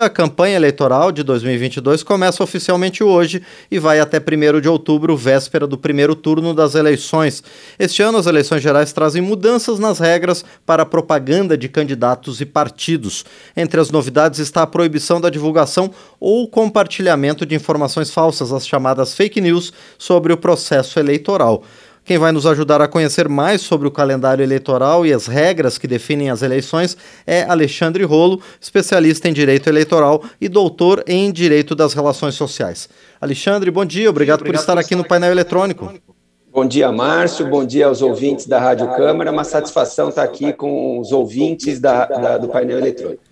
A campanha eleitoral de 2022 começa oficialmente hoje e vai até 1 de outubro, véspera do primeiro turno das eleições. Este ano, as eleições gerais trazem mudanças nas regras para a propaganda de candidatos e partidos. Entre as novidades está a proibição da divulgação ou compartilhamento de informações falsas, as chamadas fake news, sobre o processo eleitoral. Quem vai nos ajudar a conhecer mais sobre o calendário eleitoral e as regras que definem as eleições é Alexandre Rolo, especialista em direito eleitoral e doutor em direito das relações sociais. Alexandre, bom dia, obrigado, obrigado por estar aqui no painel eletrônico. Bom dia, Márcio. Bom dia aos ouvintes da Rádio Câmara. Uma satisfação estar aqui com os ouvintes da, da, do painel eletrônico.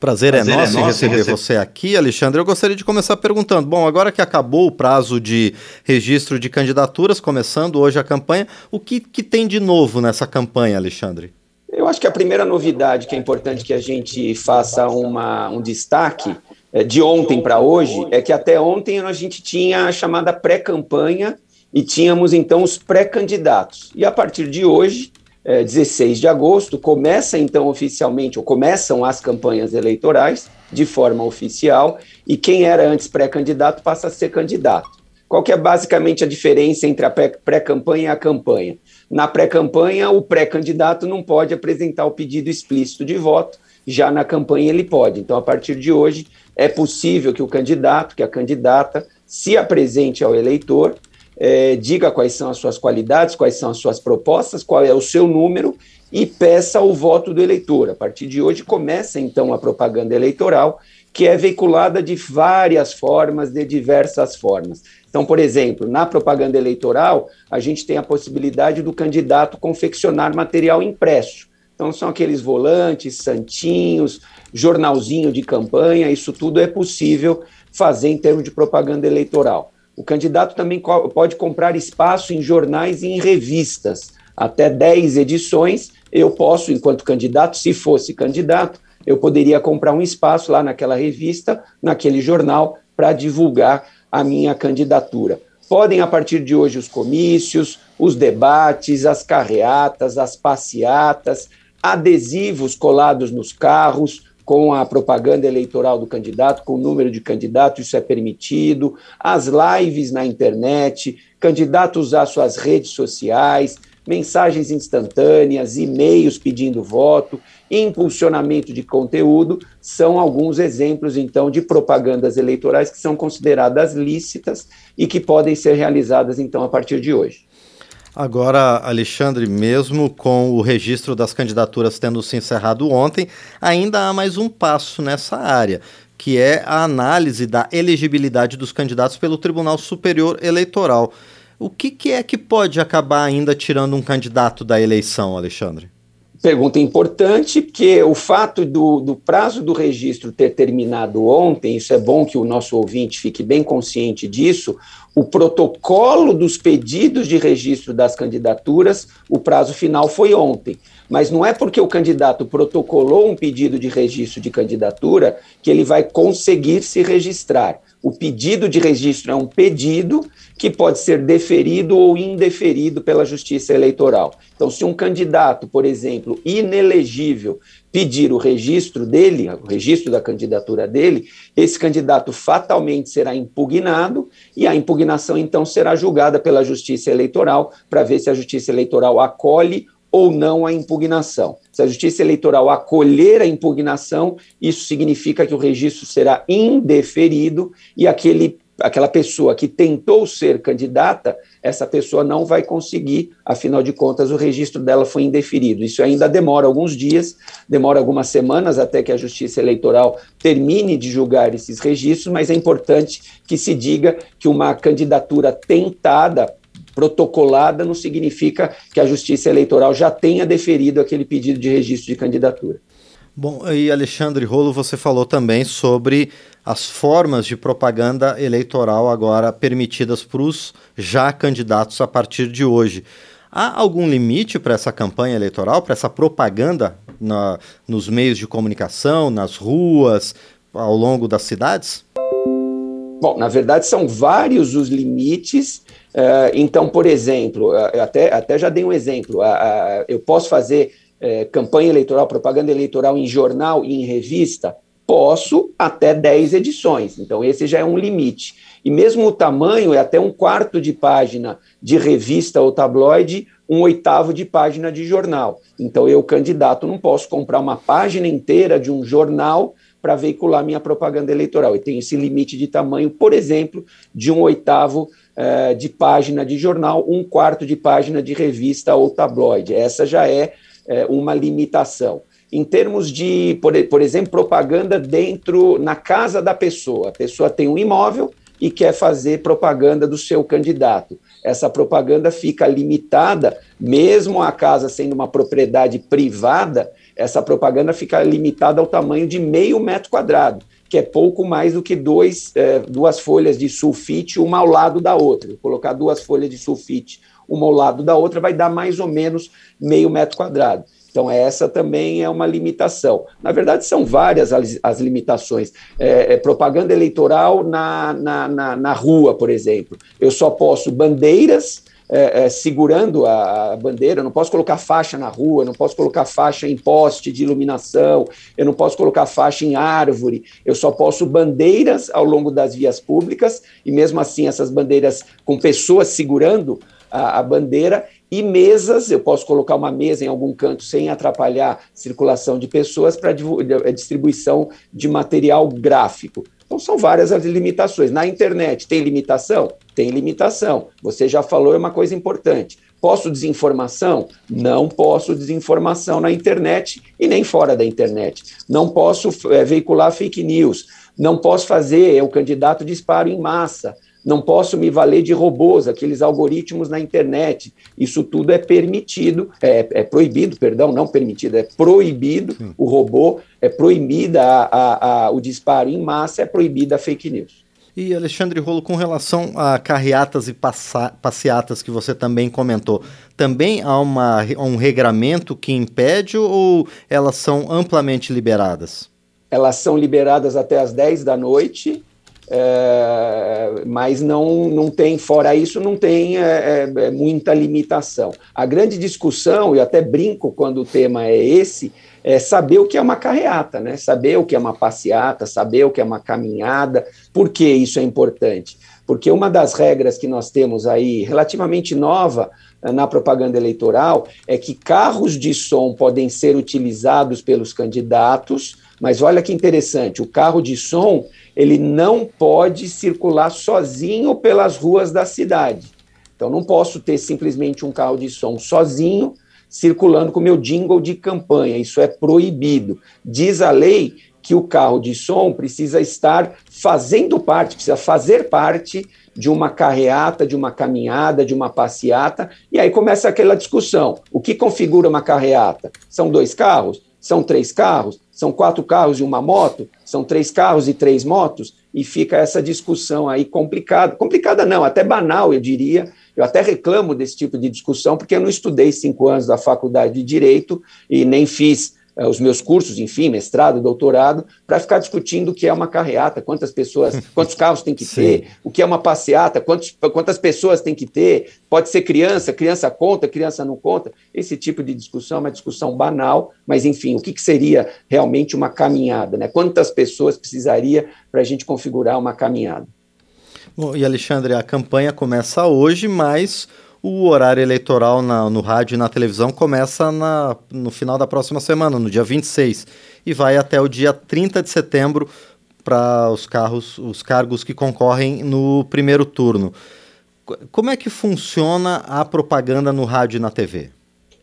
Prazer, é Prazer é nosso, é nosso receber, você aqui, Alexandre. Eu gostaria de começar perguntando: bom, agora que acabou o prazo de registro de candidaturas, começando hoje a campanha, o que, que tem de novo nessa campanha, Alexandre? Eu acho que a primeira novidade que é importante que a gente faça uma, um destaque é, de ontem para hoje é que até ontem a gente tinha a chamada pré-campanha e tínhamos então os pré-candidatos. E a partir de hoje, é, 16 de agosto, começa então oficialmente, ou começam as campanhas eleitorais de forma oficial, e quem era antes pré-candidato passa a ser candidato. Qual que é basicamente a diferença entre a pré-campanha e a campanha? Na pré-campanha, o pré-candidato não pode apresentar o pedido explícito de voto, já na campanha ele pode. Então, a partir de hoje, é possível que o candidato, que a candidata, se apresente ao eleitor é, diga quais são as suas qualidades, quais são as suas propostas, qual é o seu número e peça o voto do eleitor. A partir de hoje começa então a propaganda eleitoral, que é veiculada de várias formas, de diversas formas. Então, por exemplo, na propaganda eleitoral, a gente tem a possibilidade do candidato confeccionar material impresso. Então, são aqueles volantes, santinhos, jornalzinho de campanha, isso tudo é possível fazer em termos de propaganda eleitoral. O candidato também pode comprar espaço em jornais e em revistas. Até 10 edições, eu posso, enquanto candidato, se fosse candidato, eu poderia comprar um espaço lá naquela revista, naquele jornal, para divulgar a minha candidatura. Podem, a partir de hoje, os comícios, os debates, as carreatas, as passeatas, adesivos colados nos carros, com a propaganda eleitoral do candidato, com o número de candidatos, isso é permitido, as lives na internet, candidato usar suas redes sociais, mensagens instantâneas, e-mails pedindo voto, impulsionamento de conteúdo, são alguns exemplos, então, de propagandas eleitorais que são consideradas lícitas e que podem ser realizadas, então, a partir de hoje. Agora, Alexandre, mesmo com o registro das candidaturas tendo se encerrado ontem, ainda há mais um passo nessa área, que é a análise da elegibilidade dos candidatos pelo Tribunal Superior Eleitoral. O que, que é que pode acabar ainda tirando um candidato da eleição, Alexandre? Pergunta importante, porque o fato do, do, prazo do registro ter terminado ontem, isso é bom que o nosso ouvinte fique bem consciente disso. O protocolo dos pedidos de registro das candidaturas, o prazo final foi ontem. Mas não é porque o candidato protocolou um pedido de registro de candidatura que ele vai conseguir se registrar. O pedido de registro é um pedido que pode ser deferido ou indeferido pela Justiça Eleitoral. Então, se um candidato, por exemplo, inelegível, pedir o registro dele, o registro da candidatura dele, esse candidato fatalmente será impugnado e a impugnação então será julgada pela Justiça Eleitoral para ver se a Justiça Eleitoral acolhe ou não a impugnação. Se a Justiça Eleitoral acolher a impugnação, isso significa que o registro será indeferido e aquele, aquela pessoa que tentou ser candidata, essa pessoa não vai conseguir, afinal de contas, o registro dela foi indeferido. Isso ainda demora alguns dias, demora algumas semanas até que a Justiça Eleitoral termine de julgar esses registros, mas é importante que se diga que uma candidatura tentada protocolada não significa que a Justiça Eleitoral já tenha deferido aquele pedido de registro de candidatura. Bom, e Alexandre Rolo, você falou também sobre as formas de propaganda eleitoral agora permitidas para os já candidatos a partir de hoje. Há algum limite para essa campanha eleitoral, para essa propaganda na, nos meios de comunicação, nas ruas, ao longo das cidades? Bom, na verdade, são vários os limites então, por exemplo, uh, até, até já dei um exemplo, eu posso fazer eh, campanha eleitoral, propaganda eleitoral em jornal e em revista? Posso até 10 edições, então esse já é um limite. E mesmo o tamanho é até um quarto de página de revista ou tabloide, um oitavo de página de jornal. Então eu, candidato, não posso comprar uma página inteira de um jornal para veicular minha propaganda eleitoral. Eu tenho esse limite de tamanho, por exemplo, de um oitavo eh, de página de jornal, um quarto de página de revista ou tabloide. Essa já é eh, uma limitação. Em termos de, por, por exemplo, propaganda dentro, na casa da pessoa. A pessoa tem um imóvel e quer fazer propaganda do seu candidato. Essa propaganda fica limitada, mesmo a casa sendo uma propriedade privada, essa propaganda fica limitada ao tamanho de meio metro quadrado, que é pouco mais do que dois, é, duas folhas de sulfite, uma ao lado da outra. colocar duas folhas de sulfite, uma ao lado da outra, vai dar mais ou menos meio metro quadrado. Então, essa também é uma limitação. Na verdade, são várias as, as limitações. É, é, propaganda eleitoral na, na, na, na, rua, por exemplo. Eu só posso bandeiras é, é, segurando a, a, bandeira, eu não posso colocar faixa na rua, eu não posso colocar faixa em poste de iluminação, eu não posso colocar faixa em árvore, eu só posso bandeiras ao longo das vias públicas, e mesmo assim essas bandeiras com pessoas segurando a, a bandeira, e mesas, eu posso colocar uma mesa em algum canto sem atrapalhar circulação de pessoas para distribuição de material gráfico. Então, são várias as limitações. Na internet, tem limitação? Tem limitação. Você já falou, é uma coisa importante. Posso desinformação? Não posso desinformação na internet e nem fora da internet. Não posso é, veicular fake news. Não posso fazer o candidato disparo em massa não posso me valer de robôs, aqueles algoritmos na internet. Isso tudo é permitido, é, é proibido, perdão, não permitido, é proibido Sim. o robô, é proibida a, a, a, o disparo em massa, é proibida a fake news. E Alexandre Rolo, com relação a carreatas e passeatas que você também comentou, também há uma, um regramento que impede ou elas são amplamente liberadas? Elas são liberadas até as 10 da noite é, mas não, não tem, fora isso, não tem é, é, é, muita limitação. A grande discussão, e até brinco quando o tema é esse, é saber o que é uma carreata, né? saber o que é uma passeata, saber o que é uma caminhada. Por que isso é importante? Porque uma das regras que nós temos aí, relativamente nova, eh, na propaganda eleitoral, é que carros de som podem ser utilizados pelos candidatos, mas olha que interessante, o carro de som ele não pode circular sozinho pelas ruas da cidade. Então, não posso ter simplesmente um carro de som sozinho circulando com meu jingle de campanha. Isso é proibido. Diz a lei que o carro de som precisa estar fazendo parte, precisa fazer parte de uma carreata, de uma caminhada, de uma passeata, e aí começa aquela discussão. O que configura uma carreata? São dois carros? São três carros? São quatro carros e uma moto? São três carros e três motos? E fica essa discussão aí complicada. Complicada não, até banal, eu diria. Eu até reclamo desse tipo de discussão, porque eu não estudei cinco anos da faculdade de Direito e nem fiz eh, os meus cursos, enfim, mestrado, doutorado, para ficar discutindo o que é uma carreata, quantas pessoas, quantos carros tem que ter, o que é uma passeata, quantos, quantas pessoas tem que ter, pode ser criança, criança conta, criança não conta. Esse tipo de discussão é uma discussão banal, mas enfim, o que, que seria realmente uma caminhada? Né? Quantas pessoas precisaria para a gente configurar uma caminhada? Bom, e Alexandre, a campanha começa hoje, mas o horário eleitoral na, no rádio e na televisão começa na, no final da próxima semana, no dia 26, e vai até o dia 30 de setembro para os carros, os cargos que concorrem no primeiro turno. Como é que funciona a propaganda no rádio e na TV?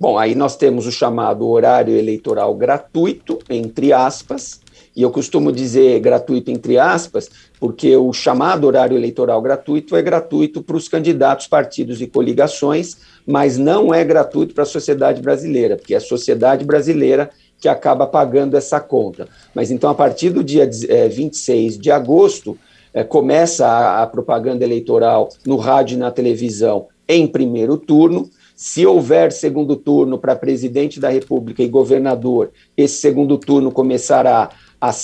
Bom, aí nós temos o chamado horário eleitoral gratuito, entre aspas, e eu costumo dizer gratuito entre aspas, porque o chamado horário eleitoral gratuito é gratuito para os candidatos, partidos e coligações, mas não é gratuito para a sociedade brasileira, porque é a sociedade brasileira que acaba pagando essa conta. Mas então, a partir do dia é, 26 de agosto, é, começa a propaganda eleitoral no rádio e na televisão em primeiro turno. Se houver segundo turno para presidente da República e governador, esse segundo turno começará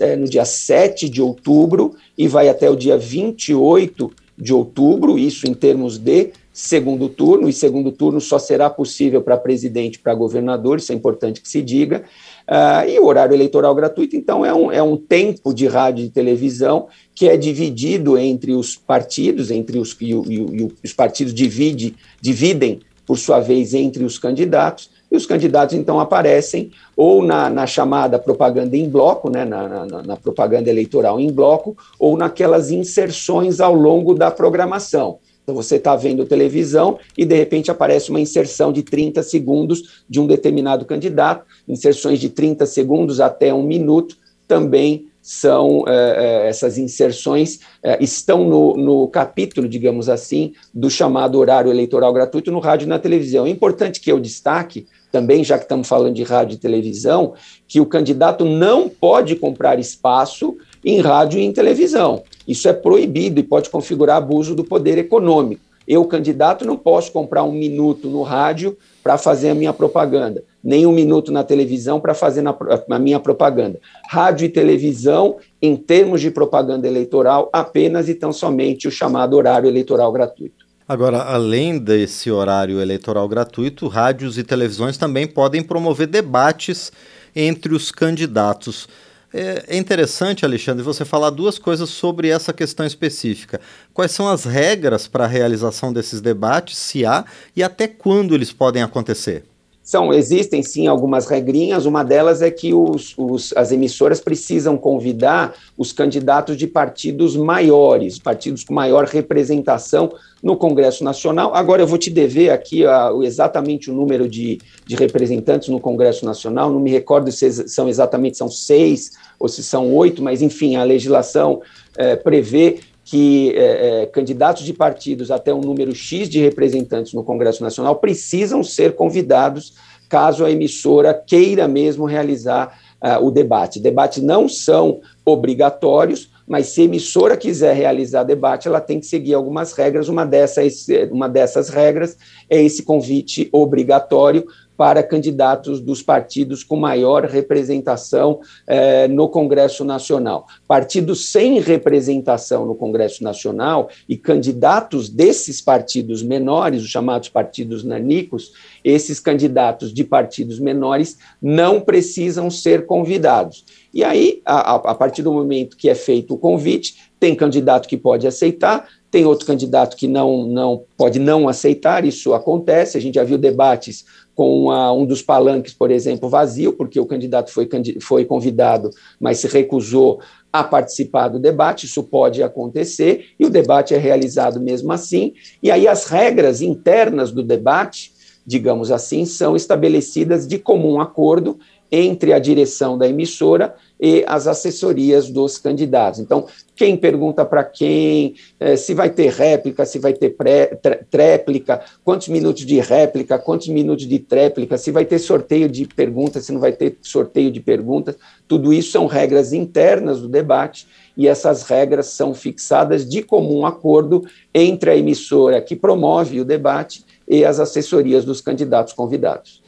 é, no dia 7 de outubro e vai até o dia 28 de outubro, isso em termos de segundo turno, e segundo turno só será possível para presidente e para governador, isso é importante que se diga. Uh, e o horário eleitoral gratuito, então, é um, é um tempo de rádio e televisão que é dividido entre os partidos, entre os, e, e, e os partidos divide, dividem, por sua vez, entre os candidatos, e os candidatos, então, aparecem ou na, na chamada propaganda em bloco, né, na, na, na propaganda eleitoral em bloco, ou naquelas inserções ao longo da programação. Então você está vendo televisão e de repente aparece uma inserção de 30 segundos de um determinado candidato, inserções de 30 segundos até um minuto também são é, essas inserções é, estão no, no, capítulo, digamos assim, do chamado horário eleitoral gratuito no rádio e na televisão. É importante que eu destaque também, já que estamos falando de rádio e televisão, que o candidato não pode comprar espaço em rádio e em televisão. Isso é proibido e pode configurar abuso do poder econômico. Eu, candidato, não posso comprar um minuto no rádio para fazer a minha propaganda, nem um minuto na televisão para fazer na, a minha propaganda. Rádio e televisão, em termos de propaganda eleitoral, apenas e tão somente o chamado horário eleitoral gratuito. Agora, além desse horário eleitoral gratuito, rádios e televisões também podem promover debates entre os candidatos. É, é interessante, Alexandre, você falar duas coisas sobre essa questão específica. Quais são as regras para a realização desses debates, se há, e até quando eles podem acontecer? São, existem sim algumas regrinhas, uma delas é que os, os, as emissoras precisam convidar os candidatos de partidos maiores, partidos com maior representação no Congresso Nacional. Agora eu vou te dever aqui a, exatamente o número de, de representantes no Congresso Nacional, não me recordo se são exatamente são seis ou se são oito, mas enfim, a legislação é, prevê que é, é, candidatos de partidos até um número X de representantes no Congresso Nacional precisam ser convidados caso a emissora queira mesmo realizar uh, o debate. Debates não são obrigatórios, mas se a emissora quiser realizar debate, ela tem que seguir algumas regras. Uma dessas, uma dessas regras é esse convite obrigatório para candidatos dos partidos com maior representação eh, no Congresso Nacional. Partidos sem representação no Congresso Nacional e candidatos desses partidos menores, os chamados partidos nanicos, esses candidatos de partidos menores não precisam ser convidados. E aí, a, a partir do momento que é feito o convite, tem candidato que pode aceitar, tem outro candidato que não, não pode não aceitar, isso acontece, a gente já viu debates com a, um dos palanques, por exemplo, vazio, porque o candidato foi, foi convidado, mas se recusou a participar do debate, isso pode acontecer, e o debate é realizado mesmo assim, e aí as regras internas do debate, digamos assim, são estabelecidas de comum acordo entre a direção da emissora e as assessorias dos candidatos. Então, quem pergunta para quem, eh, se vai ter réplica, se vai ter pré, tréplica, quantos minutos de réplica, quantos minutos de tréplica, se vai ter sorteio de perguntas, se não vai ter sorteio de perguntas, tudo isso são regras internas do debate e essas regras são fixadas de comum acordo entre a emissora que promove o debate e as assessorias dos candidatos convidados.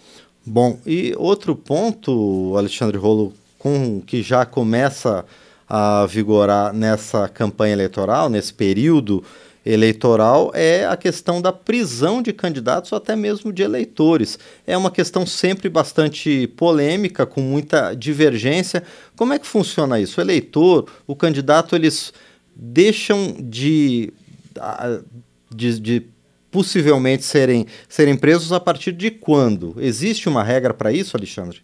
Bom, e outro ponto, Alexandre Rolo, com que já começa a vigorar nessa campanha eleitoral, nesse período eleitoral, é a questão da prisão de candidatos ou até mesmo de eleitores. É uma questão sempre bastante polêmica, com muita divergência. Como é que funciona isso? O eleitor, o candidato, eles deixam de, de, de possivelmente serem, serem presos a partir de quando? Existe uma regra para isso, Alexandre?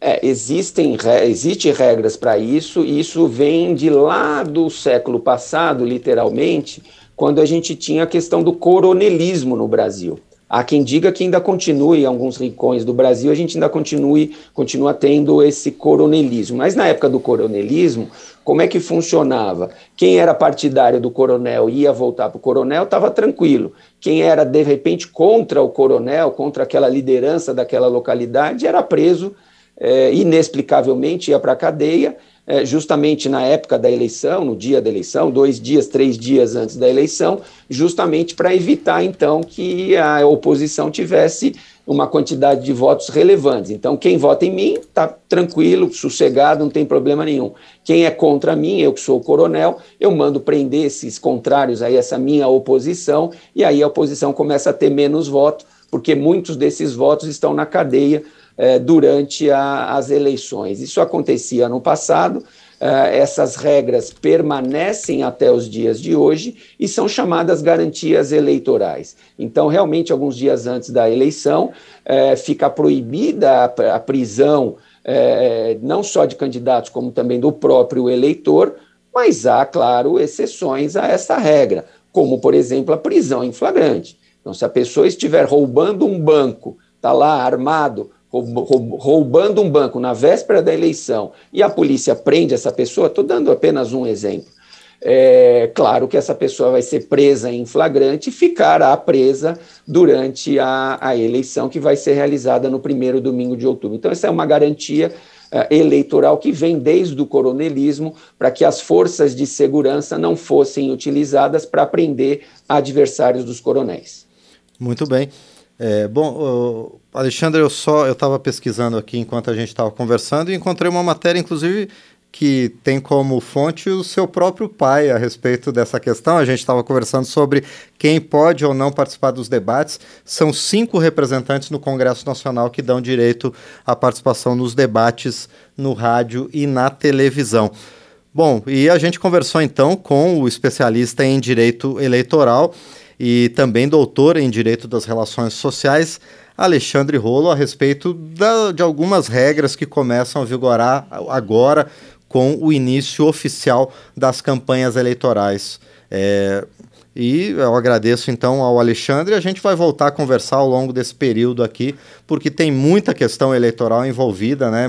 É, existem existe regras para isso, e isso vem de lá do século passado, literalmente, quando a gente tinha a questão do coronelismo no Brasil. Há quem diga que ainda continue em alguns rincões do Brasil, a gente ainda continue, continua tendo esse coronelismo. Mas na época do coronelismo, como é que funcionava? Quem era partidário do coronel ia voltar para o coronel, estava tranquilo. Quem era, de repente, contra o coronel, contra aquela liderança daquela localidade, era preso é, inexplicavelmente, ia para a cadeia é, justamente na época da eleição, no dia da eleição, dois dias, três dias antes da eleição, justamente para evitar, então, que a oposição tivesse uma quantidade de votos relevantes. Então, quem vota em mim está tranquilo, sossegado, não tem problema nenhum. Quem é contra mim, eu que sou o coronel, eu mando prender esses contrários a essa minha oposição, e aí a oposição começa a ter menos votos, porque muitos desses votos estão na cadeia eh, durante a, as eleições. Isso acontecia no passado, eh, essas regras permanecem até os dias de hoje e são chamadas garantias eleitorais. Então, realmente, alguns dias antes da eleição, eh, fica proibida a, a prisão eh, não só de candidatos, como também do próprio eleitor, mas há, claro, exceções a essa regra, como, por exemplo, a prisão em flagrante. Então, se a pessoa estiver roubando um banco, está lá armado, roubando um banco na véspera da eleição e a polícia prende essa pessoa, estou dando apenas um exemplo. É claro que essa pessoa vai ser presa em flagrante e ficará presa durante a, a eleição que vai ser realizada no primeiro domingo de outubro. Então, essa é uma garantia uh, eleitoral que vem desde o coronelismo para que as forças de segurança não fossem utilizadas para prender adversários dos coronéis. Muito bem. É, bom, Alexandre, eu só eu estava pesquisando aqui enquanto a gente estava conversando e encontrei uma matéria, inclusive, que tem como fonte o seu próprio pai a respeito dessa questão. A gente estava conversando sobre quem pode ou não participar dos debates. São cinco representantes no Congresso Nacional que dão direito à participação nos debates no rádio e na televisão. Bom, e a gente conversou então com o especialista em direito eleitoral e também doutor em direito das relações sociais. Alexandre Rolo a respeito da, de algumas regras que começam a vigorar agora com o início oficial das campanhas eleitorais. É, e eu agradeço então ao Alexandre. A gente vai voltar a conversar ao longo desse período aqui, porque tem muita questão eleitoral envolvida, né?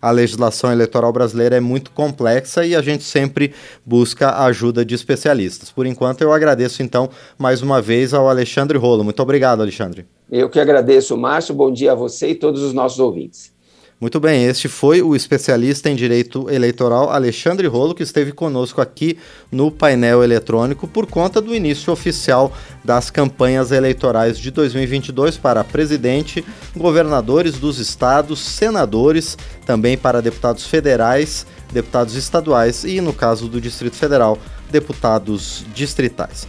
A legislação eleitoral brasileira é muito complexa e a gente sempre busca a ajuda de especialistas. Por enquanto, eu agradeço então mais uma vez ao Alexandre Rolo. Muito obrigado, Alexandre. Eu que agradeço, Márcio. Bom dia a você e todos os nossos ouvintes. Muito bem, este foi o especialista em direito eleitoral Alexandre Rolo, que esteve conosco aqui no painel eletrônico por conta do início oficial das campanhas eleitorais de 2022 para presidente, governadores dos estados, senadores, também para deputados federais, deputados estaduais e, no caso do Distrito Federal, deputados distritais.